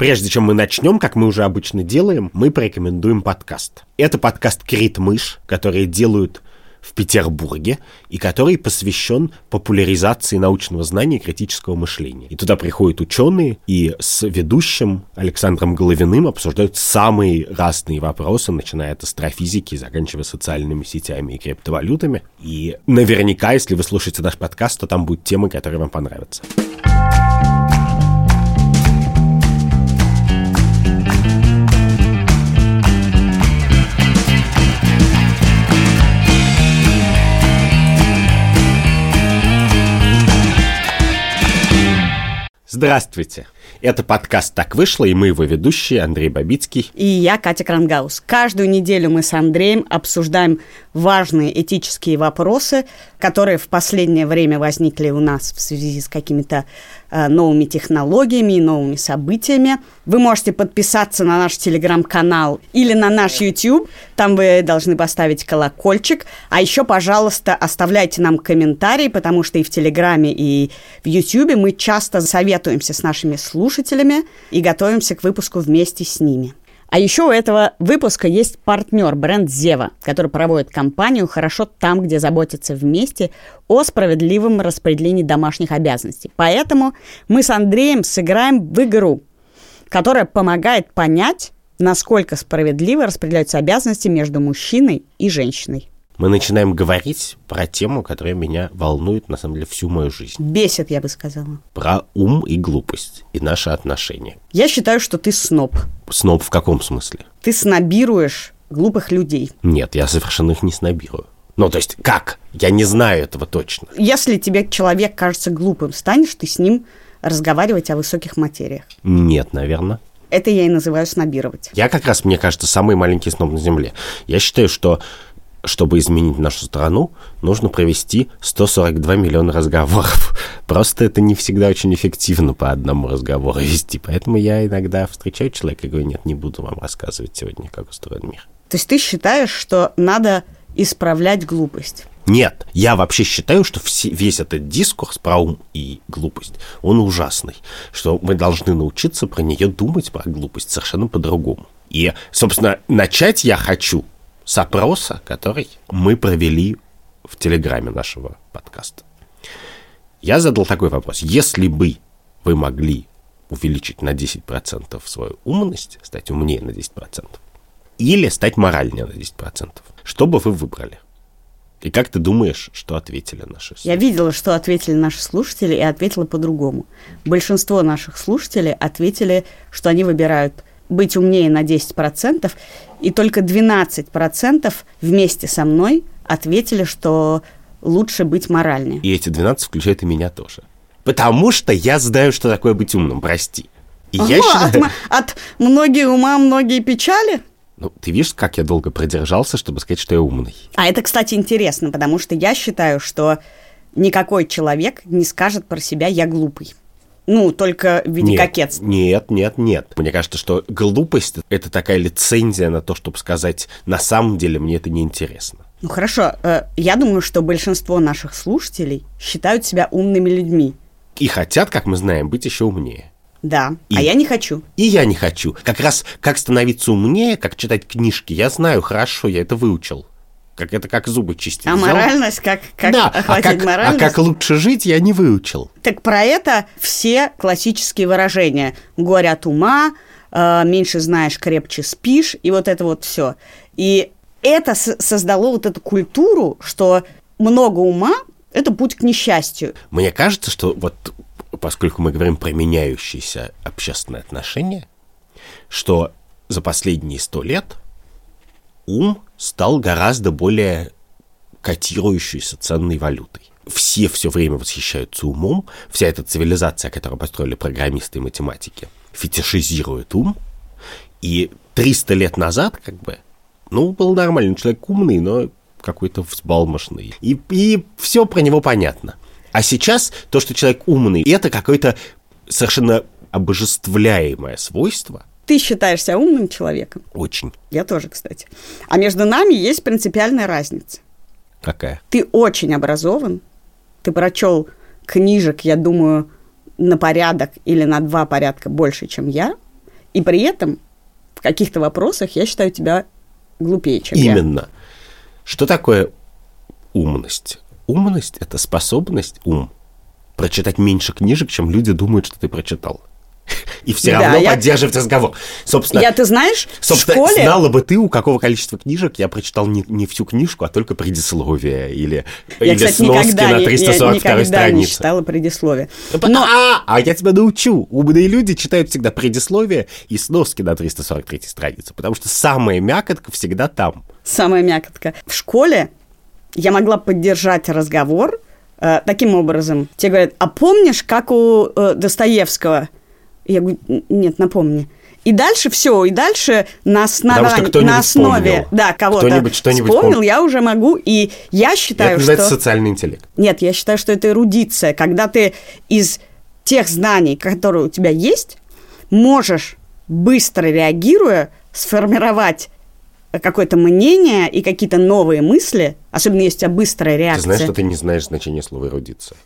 Прежде чем мы начнем, как мы уже обычно делаем, мы порекомендуем подкаст. Это подкаст «Крит Мышь», который делают в Петербурге и который посвящен популяризации научного знания и критического мышления. И туда приходят ученые и с ведущим Александром Головиным обсуждают самые разные вопросы, начиная от астрофизики, заканчивая социальными сетями и криптовалютами. И наверняка, если вы слушаете наш подкаст, то там будут темы, которые вам понравятся. Здравствуйте! Это подкаст «Так вышло» и мы его ведущие Андрей Бабицкий. И я, Катя Крангаус. Каждую неделю мы с Андреем обсуждаем важные этические вопросы, которые в последнее время возникли у нас в связи с какими-то э, новыми технологиями и новыми событиями. Вы можете подписаться на наш телеграм-канал или на наш YouTube. Там вы должны поставить колокольчик. А еще, пожалуйста, оставляйте нам комментарии, потому что и в Телеграме, и в YouTube мы часто советуемся с нашими слушателями слушателями и готовимся к выпуску вместе с ними. А еще у этого выпуска есть партнер, бренд Зева, который проводит кампанию «Хорошо там, где заботятся вместе» о справедливом распределении домашних обязанностей. Поэтому мы с Андреем сыграем в игру, которая помогает понять, насколько справедливо распределяются обязанности между мужчиной и женщиной мы начинаем говорить про тему, которая меня волнует, на самом деле, всю мою жизнь. Бесит, я бы сказала. Про ум и глупость и наши отношения. Я считаю, что ты сноб. Сноб в каком смысле? Ты снобируешь глупых людей. Нет, я совершенно их не снобирую. Ну, то есть, как? Я не знаю этого точно. Если тебе человек кажется глупым, станешь ты с ним разговаривать о высоких материях? Нет, наверное. Это я и называю снобировать. Я как раз, мне кажется, самый маленький сноб на Земле. Я считаю, что чтобы изменить нашу страну, нужно провести 142 миллиона разговоров. Просто это не всегда очень эффективно по одному разговору вести. Поэтому я иногда встречаю человека и говорю, нет, не буду вам рассказывать сегодня, как устроен мир. То есть ты считаешь, что надо исправлять глупость? Нет, я вообще считаю, что все, весь этот дискурс про ум и глупость, он ужасный. Что мы должны научиться про нее думать, про глупость, совершенно по-другому. И, собственно, начать я хочу с опроса, который мы провели в телеграме нашего подкаста. Я задал такой вопрос. Если бы вы могли увеличить на 10% свою умность, стать умнее на 10%, или стать моральнее на 10%, что бы вы выбрали? И как ты думаешь, что ответили наши слушатели? Я видела, что ответили наши слушатели, и ответила по-другому. Большинство наших слушателей ответили, что они выбирают быть умнее на 10%, и только 12% вместе со мной ответили, что лучше быть моральнее. И эти 12 включают и меня тоже. Потому что я знаю, что такое быть умным, прости. И ага, я считаю... от, от многие ума, многие печали? Ну, ты видишь, как я долго продержался, чтобы сказать, что я умный. А это, кстати, интересно, потому что я считаю, что никакой человек не скажет про себя «я глупый». Ну, только в виде нет, кокетства. Нет, нет, нет. Мне кажется, что глупость — это такая лицензия на то, чтобы сказать, на самом деле мне это неинтересно. Ну хорошо, э, я думаю, что большинство наших слушателей считают себя умными людьми. И хотят, как мы знаем, быть еще умнее. Да, и, а я не хочу. И я не хочу. Как раз как становиться умнее, как читать книжки, я знаю хорошо, я это выучил как это как зубы чистить. А взял. моральность, как, как да, охватить а как, моральность? А как лучше жить, я не выучил. Так про это все классические выражения. Горе от ума, э, меньше знаешь, крепче спишь, и вот это вот все. И это создало вот эту культуру, что много ума – это путь к несчастью. Мне кажется, что вот поскольку мы говорим про меняющиеся общественные отношения, что за последние сто лет ум стал гораздо более котирующейся ценной валютой. Все все время восхищаются умом, вся эта цивилизация, которую построили программисты и математики, фетишизирует ум, и 300 лет назад, как бы, ну, был нормальный человек умный, но какой-то взбалмошный. И, и все про него понятно. А сейчас то, что человек умный, это какое-то совершенно обожествляемое свойство, ты считаешься умным человеком? Очень. Я тоже, кстати. А между нами есть принципиальная разница. Какая? Ты очень образован, ты прочел книжек, я думаю, на порядок или на два порядка больше, чем я. И при этом в каких-то вопросах я считаю тебя глупее, чем я. Именно. Что такое умность? Умность – это способность, ум, прочитать меньше книжек, чем люди думают, что ты прочитал. И все Да, равно я- поддерживать разговор. Собственно, Я, ты знаешь, в собственно школе... знала бы ты, у какого количества книжек я прочитал не, не всю книжку, а только предисловие или, Я, или кстати, сноски на не, я 342 никогда не странице. читала предисловие. Но... А, а я тебя научу. Умные люди читают всегда предисловие и сноски на 343 странице, потому что самая мякотка всегда там. Самая мякотка. В школе я могла поддержать разговор э, таким образом. Тебе говорят, а помнишь, как у э, Достоевского? Я говорю, «Н- нет, напомни. И дальше все, и дальше на, основании, на основе, вспомнил. да, кого-то Кто-нибудь что-нибудь вспомнил, пом- я уже могу, и я считаю, это что... называется социальный интеллект. Нет, я считаю, что это эрудиция, когда ты из тех знаний, которые у тебя есть, можешь быстро реагируя сформировать какое-то мнение и какие-то новые мысли, особенно если у тебя быстрая Ты реакция. знаешь, что ты не знаешь значение слова эрудиция.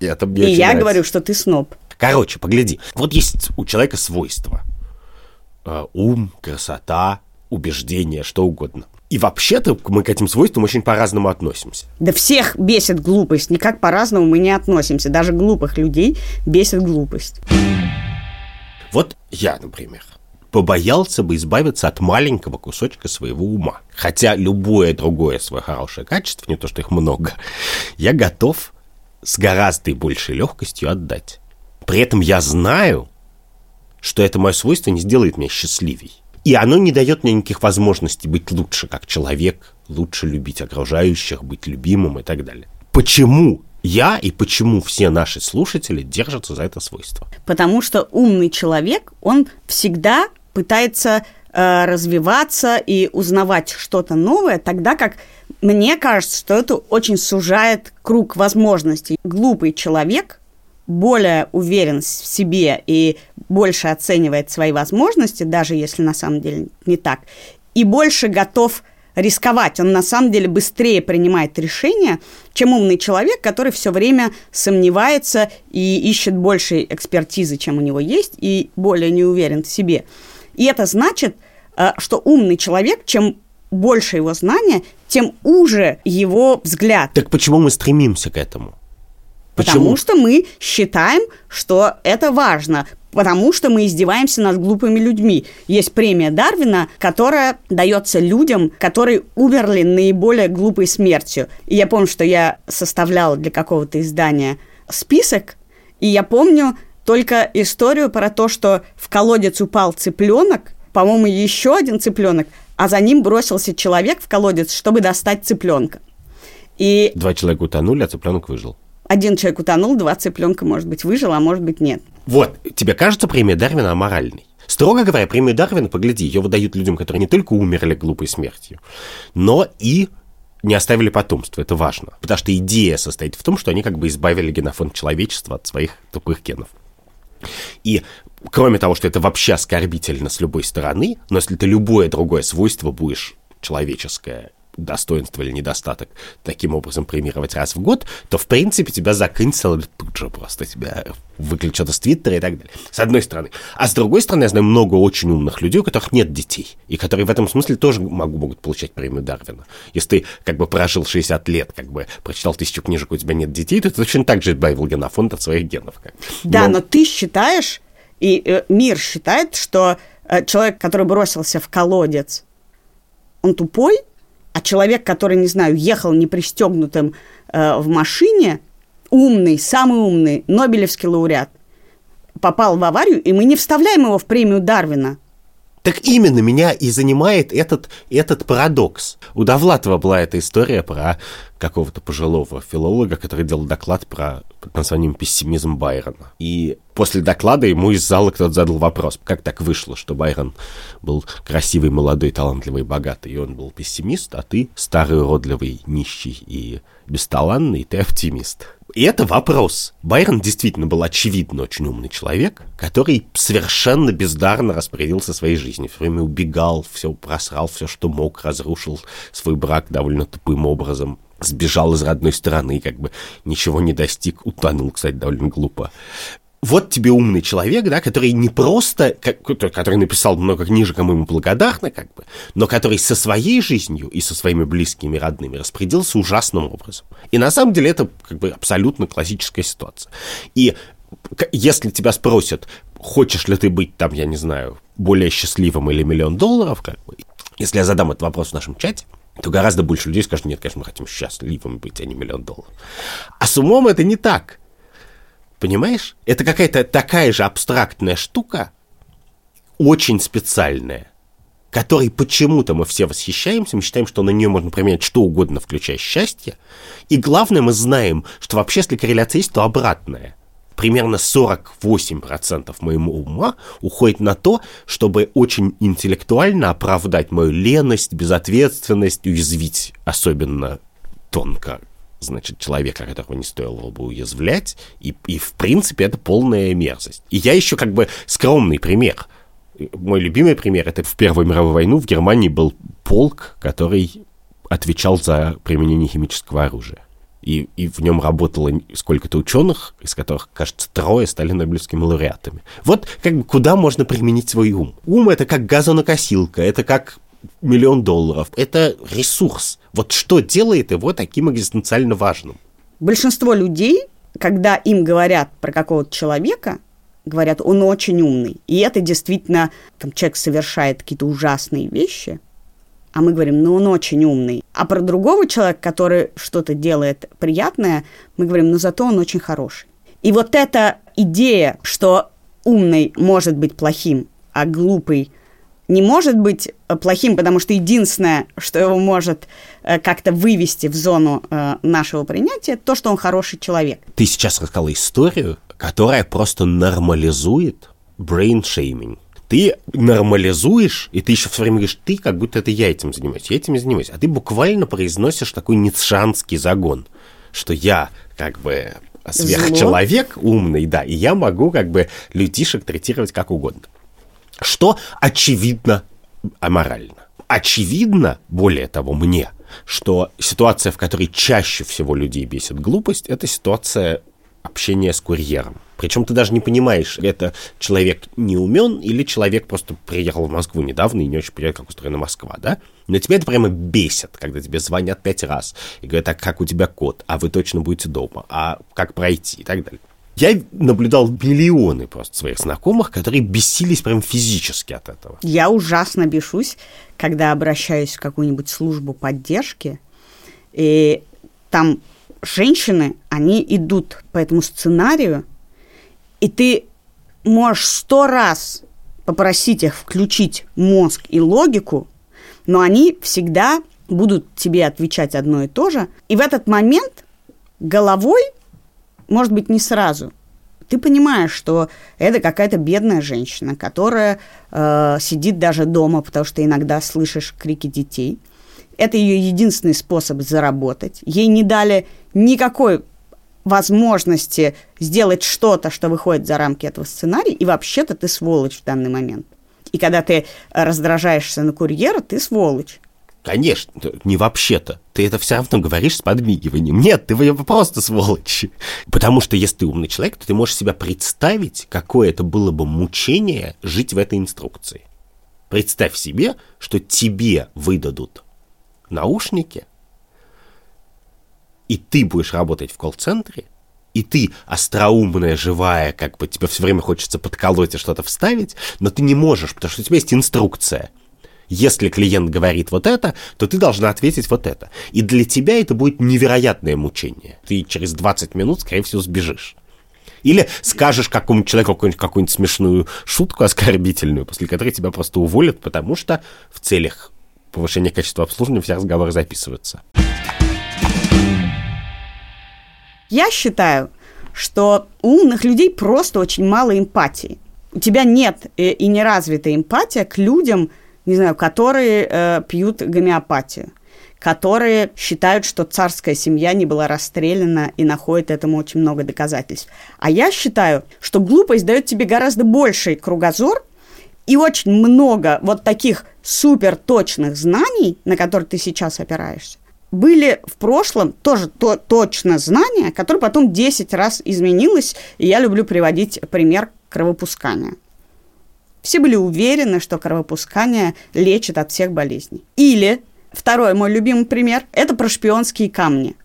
И это мне и я нравится. говорю, что ты сноб. Короче, погляди. Вот есть у человека свойства. Э, Ум, красота, убеждение, что угодно. И вообще-то мы к этим свойствам очень по-разному относимся. Да всех бесит глупость, никак по-разному мы не относимся. Даже глупых людей бесит глупость. Вот я, например, побоялся бы избавиться от маленького кусочка своего ума. Хотя любое другое свое хорошее качество, не то что их много, я готов с гораздо большей легкостью отдать. При этом я знаю, что это мое свойство не сделает меня счастливей. И оно не дает мне никаких возможностей быть лучше как человек, лучше любить окружающих, быть любимым и так далее. Почему я и почему все наши слушатели держатся за это свойство? Потому что умный человек, он всегда пытается э, развиваться и узнавать что-то новое, тогда как мне кажется, что это очень сужает круг возможностей. Глупый человек более уверен в себе и больше оценивает свои возможности, даже если на самом деле не так, и больше готов рисковать. Он на самом деле быстрее принимает решения, чем умный человек, который все время сомневается и ищет большей экспертизы, чем у него есть, и более не уверен в себе. И это значит, э, что умный человек, чем больше его знания, тем уже его взгляд. Так почему мы стремимся к этому? Потому что мы считаем, что это важно. Потому что мы издеваемся над глупыми людьми. Есть премия Дарвина, которая дается людям, которые умерли наиболее глупой смертью. И я помню, что я составляла для какого-то издания список, и я помню только историю про то, что в колодец упал цыпленок, по-моему, еще один цыпленок, а за ним бросился человек в колодец, чтобы достать цыпленка. И Два человека утонули, а цыпленок выжил. Один человек утонул, два цыпленка, может быть, выжил, а может быть, нет. Вот, тебе кажется премия Дарвина аморальной? Строго говоря, премию Дарвина, погляди, ее выдают людям, которые не только умерли глупой смертью, но и не оставили потомство. Это важно. Потому что идея состоит в том, что они как бы избавили генофонд человечества от своих тупых генов. И кроме того, что это вообще оскорбительно с любой стороны, но если ты любое другое свойство будешь человеческое достоинство или недостаток таким образом премировать раз в год, то, в принципе, тебя заканцелят тут же просто, тебя выключат из Твиттера и так далее. С одной стороны. А с другой стороны, я знаю много очень умных людей, у которых нет детей, и которые в этом смысле тоже могу, могут получать премию Дарвина. Если ты как бы прожил 60 лет, как бы прочитал тысячу книжек, у тебя нет детей, то ты точно так же избавил генофонд от своих генов. как. Да, но, ты считаешь, и э, мир считает, что э, человек, который бросился в колодец, он тупой, а человек, который, не знаю, ехал непристегнутым э, в машине, умный, самый умный, Нобелевский лауреат, попал в аварию, и мы не вставляем его в премию Дарвина. Так именно меня и занимает этот, этот парадокс. У Довлатова была эта история про какого-то пожилого филолога, который делал доклад про под названием «Пессимизм Байрона». И после доклада ему из зала кто-то задал вопрос, как так вышло, что Байрон был красивый, молодой, талантливый, богатый, и он был пессимист, а ты старый, уродливый, нищий и бесталанный, ты оптимист. И это вопрос. Байрон действительно был очевидно очень умный человек, который совершенно бездарно распорядился своей жизнью. Все время убегал, все просрал, все, что мог, разрушил свой брак довольно тупым образом. Сбежал из родной страны, как бы ничего не достиг, утонул, кстати, довольно глупо. Вот тебе умный человек, да, который не просто, как, который написал много книжек, а мы ему благодарны, как бы, но который со своей жизнью и со своими близкими, родными распорядился ужасным образом. И на самом деле это как бы абсолютно классическая ситуация. И если тебя спросят, хочешь ли ты быть там, я не знаю, более счастливым или миллион долларов, как бы, если я задам этот вопрос в нашем чате, то гораздо больше людей скажут, нет, конечно, мы хотим счастливым быть, а не миллион долларов. А с умом это не так. Понимаешь? Это какая-то такая же абстрактная штука, очень специальная, которой почему-то мы все восхищаемся, мы считаем, что на нее можно применять что угодно, включая счастье. И главное, мы знаем, что вообще, если корреляция есть, то обратная. Примерно 48% моего ума уходит на то, чтобы очень интеллектуально оправдать мою леность, безответственность, уязвить особенно тонко значит, человека, которого не стоило бы уязвлять, и, и в принципе это полная мерзость. И я еще как бы скромный пример. Мой любимый пример, это в Первую мировую войну в Германии был полк, который отвечал за применение химического оружия. И, и в нем работало сколько-то ученых, из которых, кажется, трое стали нобелевскими лауреатами. Вот как бы куда можно применить свой ум? Ум — это как газонокосилка, это как миллион долларов. Это ресурс. Вот что делает его таким экзистенциально важным? Большинство людей, когда им говорят про какого-то человека, говорят, он очень умный. И это действительно, там человек совершает какие-то ужасные вещи, а мы говорим, ну он очень умный. А про другого человека, который что-то делает приятное, мы говорим, ну зато он очень хороший. И вот эта идея, что умный может быть плохим, а глупый не может быть э, плохим, потому что единственное, что его может э, как-то вывести в зону э, нашего принятия, то, что он хороший человек. Ты сейчас рассказала историю, которая просто нормализует shaming. Ты нормализуешь, и ты еще все время говоришь, ты как будто это я этим занимаюсь, я этим занимаюсь. А ты буквально произносишь такой ницшанский загон, что я как бы сверхчеловек Зло. умный, да, и я могу как бы людишек третировать как угодно что очевидно аморально. Очевидно, более того, мне, что ситуация, в которой чаще всего людей бесит глупость, это ситуация общения с курьером. Причем ты даже не понимаешь, это человек не умен или человек просто приехал в Москву недавно и не очень понимает, как устроена Москва, да? Но тебя это прямо бесит, когда тебе звонят пять раз и говорят, а как у тебя код, а вы точно будете дома, а как пройти и так далее. Я наблюдал миллионы просто своих знакомых, которые бесились прям физически от этого. Я ужасно бешусь, когда обращаюсь в какую-нибудь службу поддержки, и там женщины, они идут по этому сценарию, и ты можешь сто раз попросить их включить мозг и логику, но они всегда будут тебе отвечать одно и то же. И в этот момент головой может быть, не сразу. Ты понимаешь, что это какая-то бедная женщина, которая э, сидит даже дома, потому что иногда слышишь крики детей. Это ее единственный способ заработать. Ей не дали никакой возможности сделать что-то, что выходит за рамки этого сценария, и вообще-то ты сволочь в данный момент. И когда ты раздражаешься на курьера, ты сволочь. Конечно, не вообще-то. Ты это все равно говоришь с подмигиванием. Нет, ты просто сволочь. Потому что если ты умный человек, то ты можешь себя представить, какое это было бы мучение жить в этой инструкции. Представь себе, что тебе выдадут наушники, и ты будешь работать в колл-центре, и ты остроумная, живая, как бы тебе все время хочется подколоть и что-то вставить, но ты не можешь, потому что у тебя есть инструкция – если клиент говорит вот это, то ты должна ответить вот это. И для тебя это будет невероятное мучение. Ты через 20 минут, скорее всего, сбежишь. Или скажешь какому-нибудь человеку какую-нибудь, какую-нибудь смешную шутку оскорбительную, после которой тебя просто уволят, потому что в целях повышения качества обслуживания все разговоры записываются. Я считаю, что у умных людей просто очень мало эмпатии. У тебя нет э, и не развита эмпатия к людям, не знаю, которые э, пьют гомеопатию, которые считают, что царская семья не была расстреляна и находят этому очень много доказательств. А я считаю, что глупость дает тебе гораздо больший кругозор и очень много вот таких супер точных знаний, на которые ты сейчас опираешься, были в прошлом тоже то, точно знания, которые потом 10 раз изменилось, и я люблю приводить пример кровопускания. Все были уверены, что кровопускание лечит от всех болезней. Или, второй мой любимый пример, это про шпионские камни.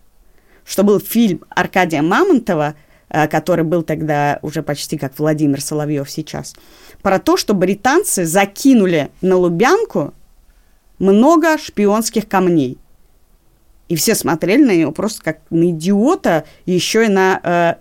Что был фильм Аркадия Мамонтова, э, который был тогда уже почти как Владимир Соловьев сейчас, про то, что британцы закинули на Лубянку много шпионских камней. И все смотрели на него просто как на идиота, еще и на э,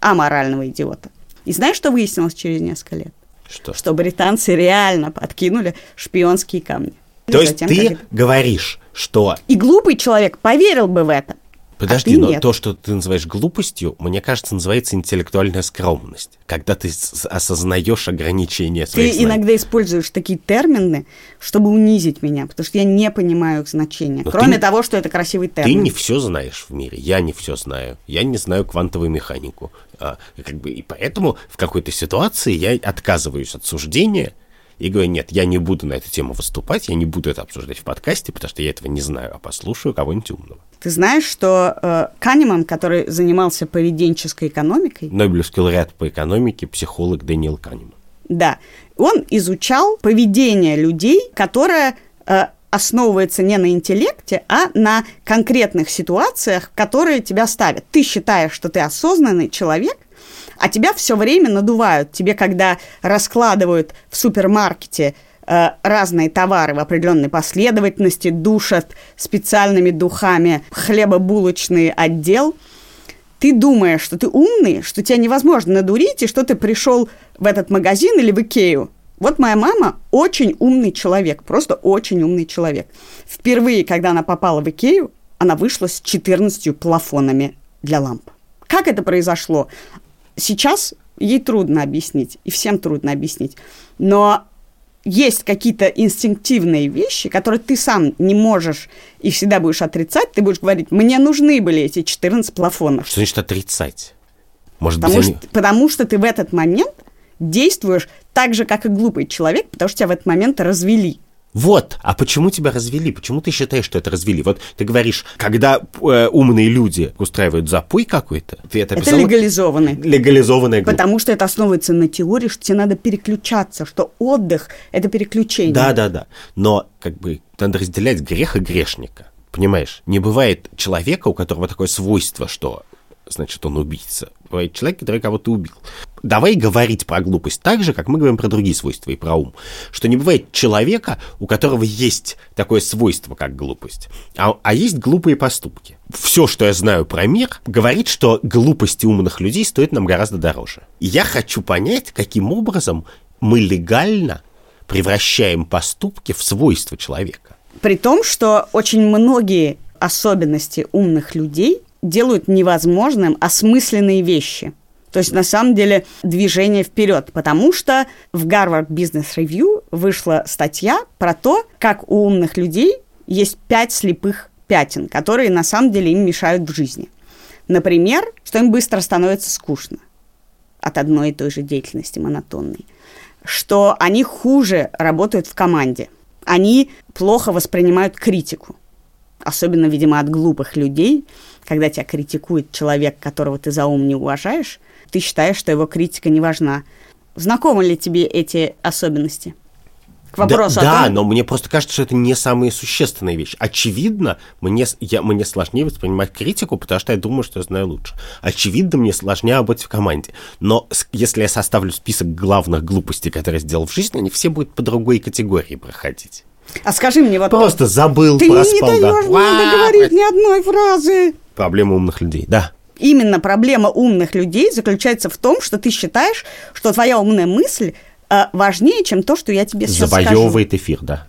аморального идиота. И знаешь, что выяснилось через несколько лет? Что? Что британцы реально подкинули шпионские камни. То есть Затем, ты говоришь, что... И глупый человек поверил бы в это. Подожди, а но нет. то, что ты называешь глупостью, мне кажется, называется интеллектуальная скромность. Когда ты осознаешь ограничения своих Ты знаний. иногда используешь такие термины, чтобы унизить меня, потому что я не понимаю их значения. Но Кроме ты, того, что это красивый термин. Ты не все знаешь в мире, я не все знаю. Я не знаю квантовую механику. А, как бы, и поэтому в какой-то ситуации я отказываюсь от суждения и говорю, нет, я не буду на эту тему выступать, я не буду это обсуждать в подкасте, потому что я этого не знаю, а послушаю кого-нибудь умного. Ты знаешь, что э, Канеман, который занимался поведенческой экономикой... Нобелевский лауреат по экономике, психолог Дэниел Канеман. Да, он изучал поведение людей, которое э, основывается не на интеллекте, а на конкретных ситуациях, которые тебя ставят. Ты считаешь, что ты осознанный человек, а тебя все время надувают. Тебе, когда раскладывают в супермаркете э, разные товары в определенной последовательности, душат специальными духами хлебобулочный отдел, ты думаешь, что ты умный, что тебя невозможно надурить, и что ты пришел в этот магазин или в Икею. Вот моя мама очень умный человек, просто очень умный человек. Впервые, когда она попала в Икею, она вышла с 14 плафонами для ламп. Как это произошло? Сейчас ей трудно объяснить, и всем трудно объяснить. Но есть какие-то инстинктивные вещи, которые ты сам не можешь и всегда будешь отрицать. Ты будешь говорить, мне нужны были эти 14 плафонов. Что значит отрицать? Может потому, быть, что, они... потому что ты в этот момент действуешь так же, как и глупый человек, потому что тебя в этот момент развели. Вот, а почему тебя развели? Почему ты считаешь, что это развели? Вот ты говоришь, когда э, умные люди устраивают запой какой-то, ты это Это легализованный. Легализованная группа. Потому что это основывается на теории, что тебе надо переключаться, что отдых – это переключение. Да, да, да. Но как бы надо разделять грех и грешника. Понимаешь? Не бывает человека, у которого такое свойство, что значит он убийца. Бывает человек, который кого-то убил. Давай говорить про глупость так же, как мы говорим про другие свойства и про ум. Что не бывает человека, у которого есть такое свойство, как глупость, а, а есть глупые поступки. Все, что я знаю про мир, говорит, что глупости умных людей стоит нам гораздо дороже. И я хочу понять, каким образом мы легально превращаем поступки в свойства человека. При том, что очень многие особенности умных людей делают невозможным осмысленные вещи. То есть, на самом деле, движение вперед, потому что в Harvard Business Review вышла статья про то, как у умных людей есть пять слепых пятен, которые на самом деле им мешают в жизни. Например, что им быстро становится скучно от одной и той же деятельности монотонной, что они хуже работают в команде, они плохо воспринимают критику, особенно, видимо, от глупых людей, когда тебя критикует человек, которого ты за ум не уважаешь, ты считаешь, что его критика не важна. Знакомы ли тебе эти особенности? К вопросу да, о том... Да, но мне просто кажется, что это не самая существенная вещь. Очевидно, мне, я, мне сложнее воспринимать критику, потому что я думаю, что я знаю лучше. Очевидно, мне сложнее работать в команде. Но если я составлю список главных глупостей, которые я сделал в жизни, они все будут по другой категории проходить. А скажи мне вот... Просто забыл, Ты проспал. не даешь да. мне договорить ни одной фразы. Проблема умных людей, да. Именно проблема умных людей заключается в том, что ты считаешь, что твоя умная мысль э, важнее, чем то, что я тебе сейчас Завоевывает скажу. эфир, да.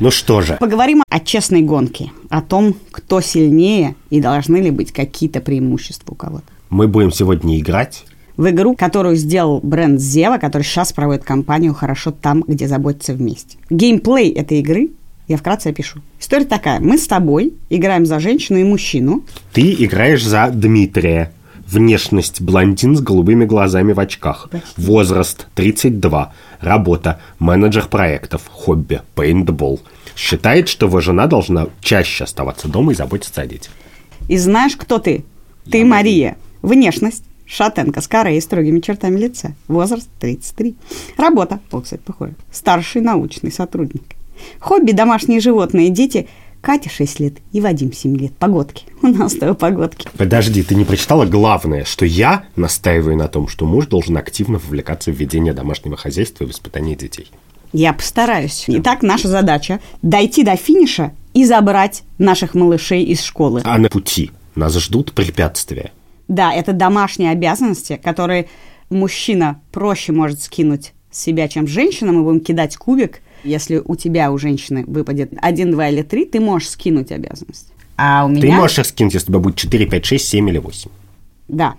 Ну что же. Поговорим о честной гонке, о том, кто сильнее и должны ли быть какие-то преимущества у кого-то. Мы будем сегодня играть в игру, которую сделал бренд Зева, который сейчас проводит кампанию «Хорошо там, где заботятся вместе». Геймплей этой игры я вкратце опишу. История такая. Мы с тобой играем за женщину и мужчину. Ты играешь за Дмитрия Внешность блондин с голубыми глазами в очках. Возраст 32. Работа менеджер проектов. Хобби пейнтбол. Считает, что его жена должна чаще оставаться дома и заботиться о детях. И знаешь, кто ты? Ты Мария. Внешность. Шатенка с карой и строгими чертами лица. Возраст 33. Работа. О, кстати, похоже. Старший научный сотрудник. Хобби – домашние животные, дети. Катя 6 лет и Вадим 7 лет. Погодки. У нас то погодки. Подожди, ты не прочитала главное, что я настаиваю на том, что муж должен активно вовлекаться в ведение домашнего хозяйства и воспитание детей. Я постараюсь. Итак, наша задача – дойти до финиша и забрать наших малышей из школы. А на пути нас ждут препятствия. Да, это домашние обязанности, которые мужчина проще может скинуть с себя, чем женщина. Мы будем кидать кубик. Если у тебя, у женщины, выпадет один, два или три, ты можешь скинуть обязанность. А у меня... Ты можешь их скинуть, если у тебя будет 4, 5, 6, 7 или 8. Да.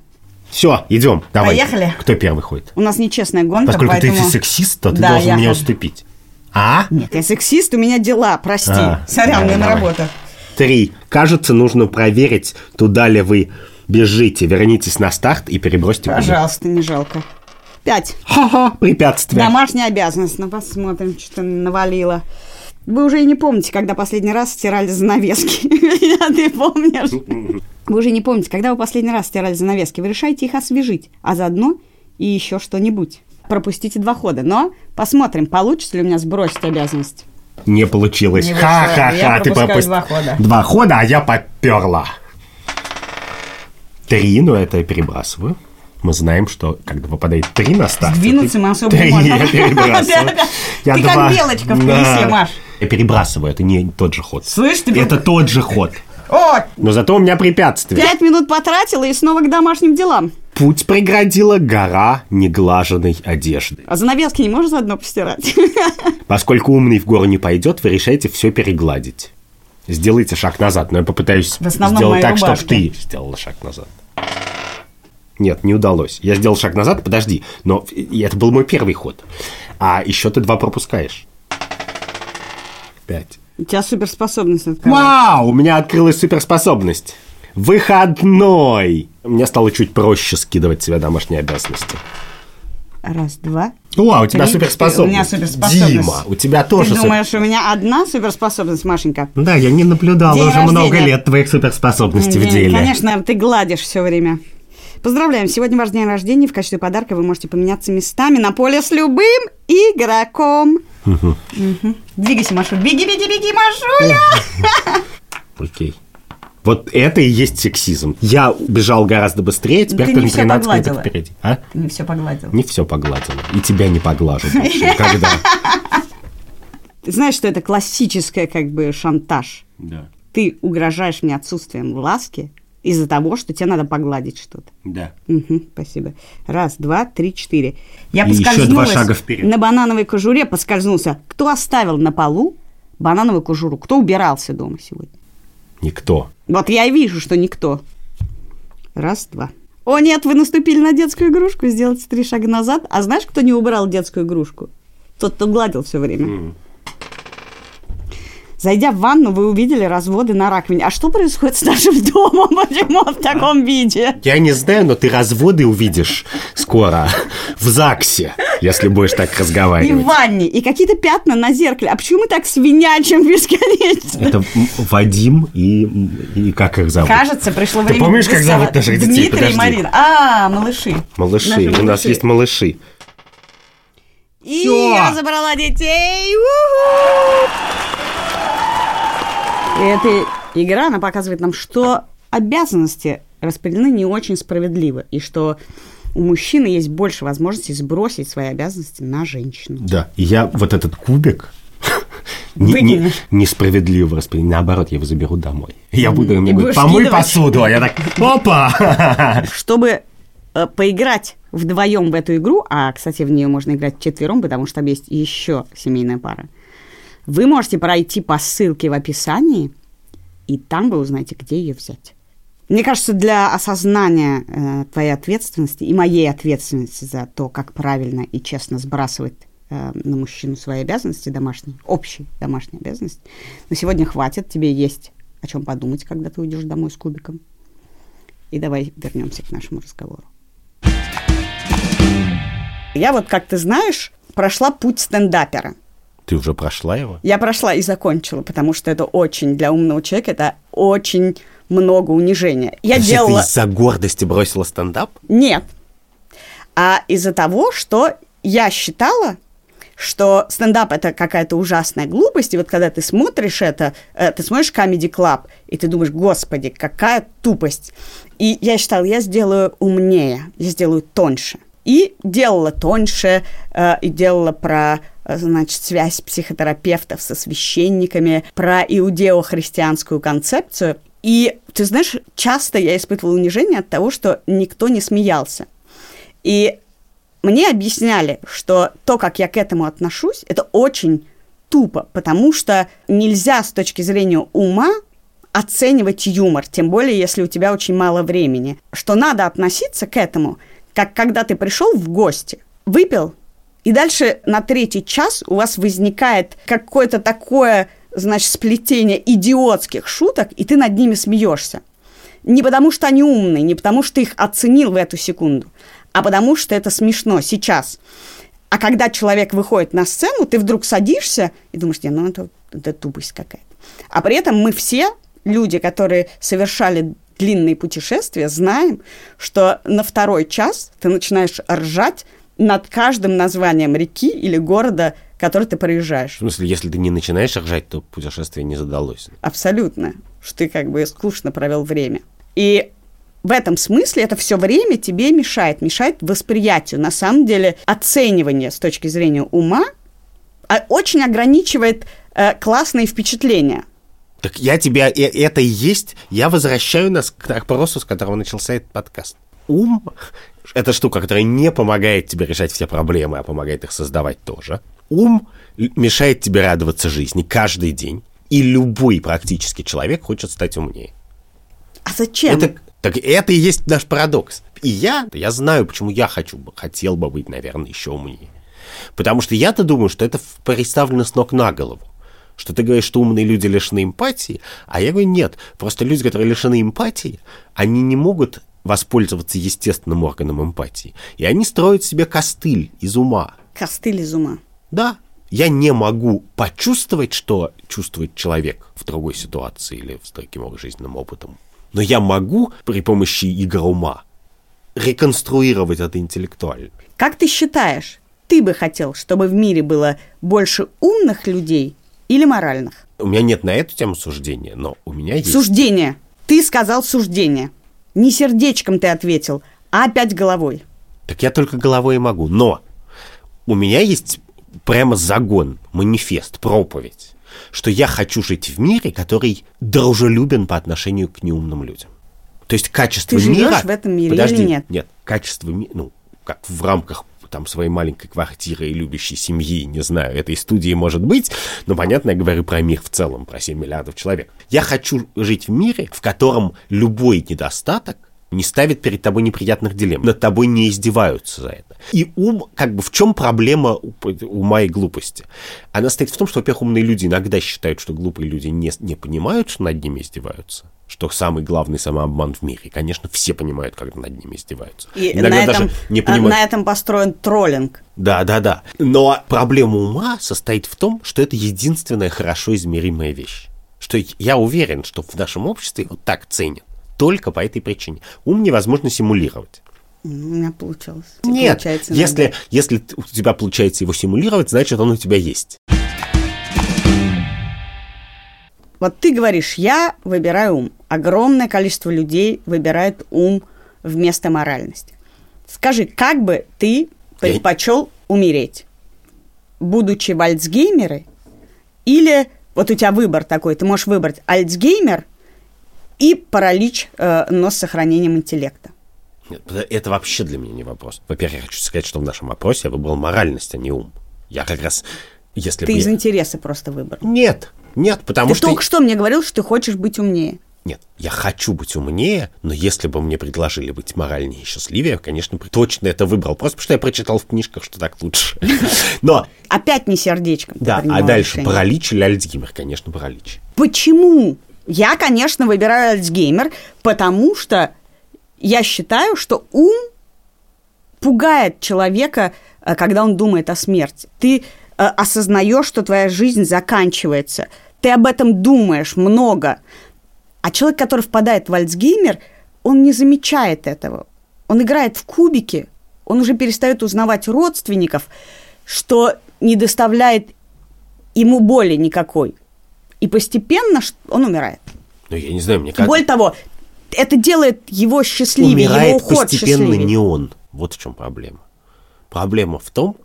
Все, идем, давай. Поехали. Кто первый ходит? У нас нечестная гонка, Поскольку поэтому... ты сексист, то ты Да, должен я мне уступить. А? Нет, я сексист, у меня дела, прости. А, Сорян, давай, мне на работу. Три. Кажется, нужно проверить, туда ли вы бежите. Вернитесь на старт и перебросьте. Пожалуйста, не жалко. Пять. Ха-ха, препятствие. Домашняя обязанность. Ну, посмотрим, что ты навалила. Вы уже и не помните, когда последний раз стирали занавески. Ты помнишь? Вы уже не помните, когда вы последний раз стирали занавески. Вы решаете их освежить, а заодно и еще что-нибудь. Пропустите два хода. Но посмотрим, получится ли у меня сбросить обязанность. Не получилось. Ха-ха-ха, ты пропустил. два хода. Два хода, а я поперла. Три, но это я перебрасываю. Мы знаем, что когда выпадает три на старт... Сдвинуться мы особо не можем. я перебрасываю. Ты как белочка в колесе, Маш. Я перебрасываю, это не тот же ход. Слышь, ты... Это тот же ход. О, Но зато у меня препятствие. пять минут потратила и снова к домашним делам. Путь преградила гора неглаженной одежды. А занавески не можешь заодно постирать? Поскольку умный в гору не пойдет, вы решаете все перегладить. Сделайте шаг назад, но я попытаюсь сделать так, чтобы ты сделала шаг назад. Нет, не удалось. Я сделал шаг назад, подожди, но это был мой первый ход. А еще ты два пропускаешь. Пять. У тебя суперспособность открылась. Вау, у меня открылась суперспособность. Выходной. Мне стало чуть проще скидывать себя домашние обязанности. Раз, два. О, а у тебя Три, суперспособность. у меня суперспособность. Дима, у тебя тоже Ты супер- думаешь, у меня одна суперспособность, Машенька? Да, я не наблюдал День уже много рождения. лет твоих суперспособностей в Не, деле. Конечно, ты гладишь все время. Поздравляем, сегодня ваш день рождения. В качестве подарка вы можете поменяться местами на поле с любым игроком. Мгм. Двигайся, Машу. Беги, беги, беги, Машуля! Окей. Вот это и есть сексизм. Я бежал гораздо быстрее, теперь Ты ты, не на всё 13 метров погладила. впереди. А? Не все погладил. Не все погладила. И тебя не поглажу больше никогда. Ты знаешь, что это классическое как бы шантаж? Да. Ты угрожаешь мне отсутствием ласки из-за того, что тебе надо погладить что-то. Да. Мгм, спасибо. Раз, два, три, четыре. Я И поскользнулась два шага вперед. на банановой кожуре, поскользнулся. Кто оставил на полу банановую кожуру? Кто убирался дома сегодня? Никто. Вот я и вижу, что никто. Раз, два. О нет, вы наступили на детскую игрушку, сделайте три шага назад. А знаешь, кто не убрал детскую игрушку? Тот, кто гладил все время. Зайдя в ванну, вы увидели разводы на раковине. А что происходит с нашим домом? Почему он в таком виде? Я не знаю, но ты разводы увидишь скоро в ЗАГСе, если будешь так И в разговаривать. ванне, и какие-то пятна на зеркале. А почему мы так свинячим бесконечно? Это Вадим и, и как их зовут? Кажется, пришло Ты время. помнишь, как зовут наших детей? Дмитрий и Подожди. Марина. А, малыши. Малыши. Наши У нас малыши. есть малыши. И Всё. я забрала детей. У-ху! И эта игра, она показывает нам, что обязанности распределены не очень справедливо, и что у мужчины есть больше возможностей сбросить свои обязанности на женщину. Да. И я вот этот кубик не- не- несправедливо распределил. Наоборот, я его заберу домой. Я буду ему говорить, помой скидывать. посуду. А я так, опа! Чтобы э, поиграть вдвоем в эту игру, а, кстати, в нее можно играть четвером, потому что там есть еще семейная пара, вы можете пройти по ссылке в описании, и там вы узнаете, где ее взять. Мне кажется, для осознания э, твоей ответственности и моей ответственности за то, как правильно и честно сбрасывать э, на мужчину свои обязанности домашние, общие домашние обязанности, на сегодня хватит. Тебе есть о чем подумать, когда ты уйдешь домой с кубиком. И давай вернемся к нашему разговору. Я вот, как ты знаешь, прошла путь стендапера. Ты уже прошла его? Я прошла и закончила, потому что это очень, для умного человека, это очень много унижения. Я То делала... Ты из-за гордости бросила стендап? Нет. А из-за того, что я считала, что стендап это какая-то ужасная глупость, и вот когда ты смотришь это, э, ты смотришь Comedy Club, и ты думаешь, господи, какая тупость. И я считала, я сделаю умнее, я сделаю тоньше. И делала тоньше, э, и делала про значит, связь психотерапевтов со священниками, про иудео-христианскую концепцию. И, ты знаешь, часто я испытывала унижение от того, что никто не смеялся. И мне объясняли, что то, как я к этому отношусь, это очень тупо, потому что нельзя с точки зрения ума оценивать юмор, тем более, если у тебя очень мало времени. Что надо относиться к этому, как когда ты пришел в гости, выпил, и дальше на третий час у вас возникает какое-то такое, значит, сплетение идиотских шуток, и ты над ними смеешься. Не потому что они умные, не потому что их оценил в эту секунду, а потому что это смешно сейчас. А когда человек выходит на сцену, ты вдруг садишься и думаешь, не, ну это, это тупость какая-то. А при этом мы все, люди, которые совершали длинные путешествия, знаем, что на второй час ты начинаешь ржать над каждым названием реки или города, который ты проезжаешь. В смысле, если ты не начинаешь ржать, то путешествие не задалось. Абсолютно. Что ты как бы скучно провел время. И в этом смысле это все время тебе мешает, мешает восприятию. На самом деле оценивание с точки зрения ума а, очень ограничивает э, классные впечатления. Так я тебя, э, это и есть, я возвращаю нас к вопросу, с которого начался этот подкаст. Ум — это штука, которая не помогает тебе решать все проблемы, а помогает их создавать тоже. Ум мешает тебе радоваться жизни каждый день, и любой практически человек хочет стать умнее. А зачем? Это, так это и есть наш парадокс. И я, я знаю, почему я хочу, хотел бы быть, наверное, еще умнее. Потому что я-то думаю, что это представлено с ног на голову что ты говоришь, что умные люди лишены эмпатии, а я говорю, нет, просто люди, которые лишены эмпатии, они не могут воспользоваться естественным органом эмпатии. И они строят себе костыль из ума. Костыль из ума. Да. Я не могу почувствовать, что чувствует человек в другой ситуации или с таким жизненным опытом. Но я могу при помощи игр ума реконструировать это интеллектуально. Как ты считаешь, ты бы хотел, чтобы в мире было больше умных людей или моральных? У меня нет на эту тему суждения, но у меня есть... Суждение. Ты сказал суждение. Не сердечком ты ответил, а опять головой. Так я только головой и могу. Но у меня есть прямо загон, манифест, проповедь, что я хочу жить в мире, который дружелюбен по отношению к неумным людям. То есть качество Ты мира... в этом мире Подожди, или нет? Нет, качество мира, ну, как в рамках там своей маленькой квартиры и любящей семьи, не знаю, этой студии может быть, но понятно, я говорю про мир в целом, про 7 миллиардов человек. Я хочу жить в мире, в котором любой недостаток не ставит перед тобой неприятных дилемм, над тобой не издеваются за это. И ум, как бы в чем проблема ума и глупости? Она стоит в том, что, во-первых, умные люди иногда считают, что глупые люди не, не понимают, что над ними издеваются что самый главный самообман в мире. конечно, все понимают, когда над ними издеваются. И Иногда на этом, даже не понимают... на этом построен троллинг. Да, да, да. Но проблема ума состоит в том, что это единственная хорошо измеримая вещь. Что я уверен, что в нашем обществе вот так ценят. Только по этой причине. Ум невозможно симулировать. У меня получалось. Нет, получается если, если у тебя получается его симулировать, значит, он у тебя есть. Вот ты говоришь, я выбираю ум. Огромное количество людей выбирает ум вместо моральности. Скажи, как бы ты предпочел умереть? Будучи в Альцгеймере? Или вот у тебя выбор такой, ты можешь выбрать Альцгеймер и паралич, э, но с сохранением интеллекта. Нет, это вообще для меня не вопрос. Во-первых, я хочу сказать, что в нашем вопросе я выбрал моральность, а не ум. Я как раз, если Ты бы из я... интереса просто выбрал. Нет, нет, потому ты что... Ты только что мне говорил, что ты хочешь быть умнее. Нет, я хочу быть умнее, но если бы мне предложили быть моральнее и счастливее, конечно, точно это выбрал. Просто потому что я прочитал в книжках, что так лучше. Но... Опять не сердечком. Да, а дальше паралич или Альцгеймер? Конечно, паралич. Почему? Я, конечно, выбираю Альцгеймер, потому что Я считаю, что ум пугает человека, э, когда он думает о смерти. Ты э, осознаешь, что твоя жизнь заканчивается. Ты об этом думаешь много. А человек, который впадает в Альцгеймер, он не замечает этого. Он играет в кубики, он уже перестает узнавать родственников, что не доставляет ему боли никакой. И постепенно он умирает. Ну, я не знаю, мне кажется... Более того, это делает его счастливее, Умирает его уход постепенно счастливее. не он. Вот в чем проблема. Проблема в том,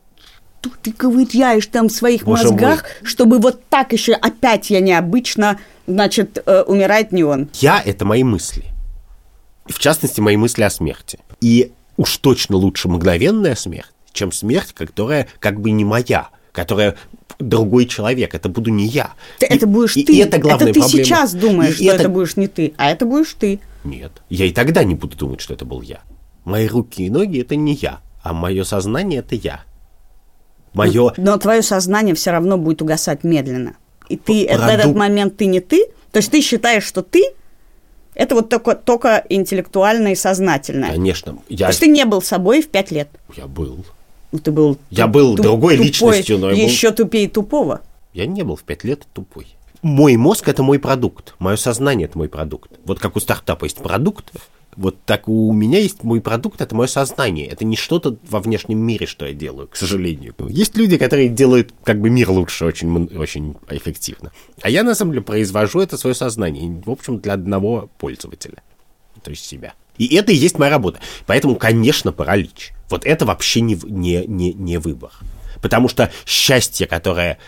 Тут ты ковыряешь там в своих Боже мозгах, чтобы вот так еще опять я необычно, значит, э, умирает не он. я — это мои мысли. В частности, мои мысли о смерти. И уж точно лучше мгновенная смерть, чем смерть, которая как бы не моя, которая другой человек, это буду не я. Ты- И- это будешь и ты. это главная ты проблема. сейчас думаешь, И что это... будешь не ты, а это будешь ты. Нет, я и тогда не буду думать, что это был я. Мои руки и ноги — это не я, а мое сознание — это я. Мое... Но твое сознание все равно будет угасать медленно. И ты в Продукт. этот момент ты не ты. То есть ты считаешь, что ты это вот только, только интеллектуальное и сознательное. Конечно, То я, есть ты не был собой в пять лет. я был. Ну, ты был Я был другой тупой, личностью, но я был- еще тупее тупого. Я не был в пять лет тупой. Мой мозг — это мой продукт. Мое сознание — это мой продукт. Вот как у стартапа есть продукт, вот так у меня есть мой продукт — это мое сознание. Это не что-то во внешнем мире, что я делаю, к сожалению. Есть люди, которые делают как бы мир лучше очень, очень эффективно. А я, на самом деле, произвожу это свое сознание. В общем, для одного пользователя. То есть себя. И это и есть моя работа. Поэтому, конечно, паралич. Вот это вообще не, не, не, не выбор. Потому что счастье, которое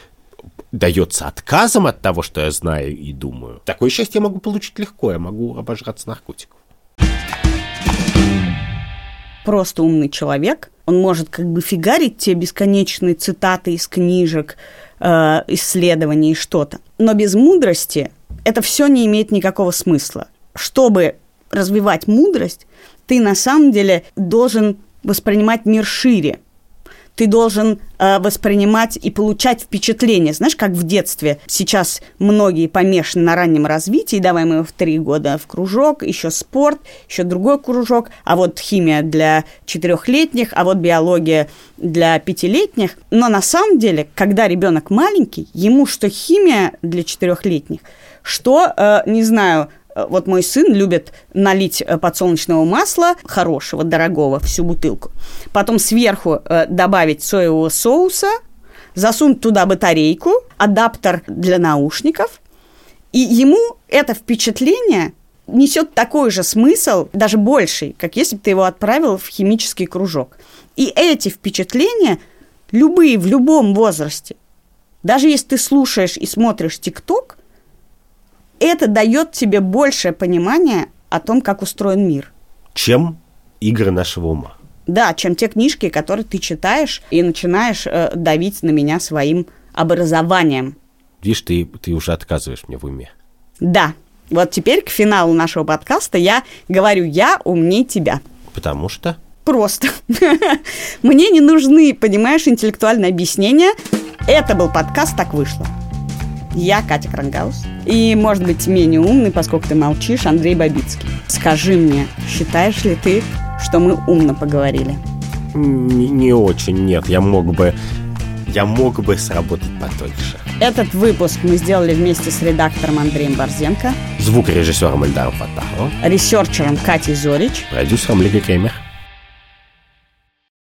дается отказом от того, что я знаю и думаю, такое счастье я могу получить легко, я могу обожраться наркотиков. Просто умный человек, он может как бы фигарить тебе бесконечные цитаты из книжек, э, исследований что-то. Но без мудрости это все не имеет никакого смысла. Чтобы развивать мудрость, ты на самом деле должен воспринимать мир шире. Ты должен э, воспринимать и получать впечатления. Знаешь, как в детстве сейчас многие помешаны на раннем развитии, давай мы в три года в кружок, еще спорт, еще другой кружок, а вот химия для четырехлетних, а вот биология для пятилетних. Но на самом деле, когда ребенок маленький, ему что химия для четырехлетних, что, э, не знаю, вот мой сын любит налить э, подсолнечного масла хорошего, дорогого, всю бутылку. Потом сверху э, добавить соевого соуса, засунуть туда батарейку, адаптер для наушников. И ему это впечатление несет такой же смысл, даже больший, как если бы ты его отправил в химический кружок. И эти впечатления, любые в любом возрасте, даже если ты слушаешь и смотришь ТикТок, это дает тебе большее понимание о том, как устроен мир. Чем игры нашего ума. Да, чем те книжки, которые ты читаешь и начинаешь э, давить на меня своим образованием. Видишь, ты, ты уже отказываешь мне в уме. Да, вот теперь к финалу нашего подкаста я говорю, я умнее тебя. Потому что... Просто. Мне не нужны, понимаешь, интеллектуальные объяснения. Это был подкаст «Так вышло». Я Катя Крангаус. И, может быть, менее умный, поскольку ты молчишь, Андрей Бабицкий. Скажи мне, считаешь ли ты, что мы умно поговорили? Не, очень, нет. Я мог бы... Я мог бы сработать потоньше. Этот выпуск мы сделали вместе с редактором Андреем Борзенко, Звукорежиссером Эльдаром Фатаховым, researcher ом Катей Зорич, продюсером Лига Кремер.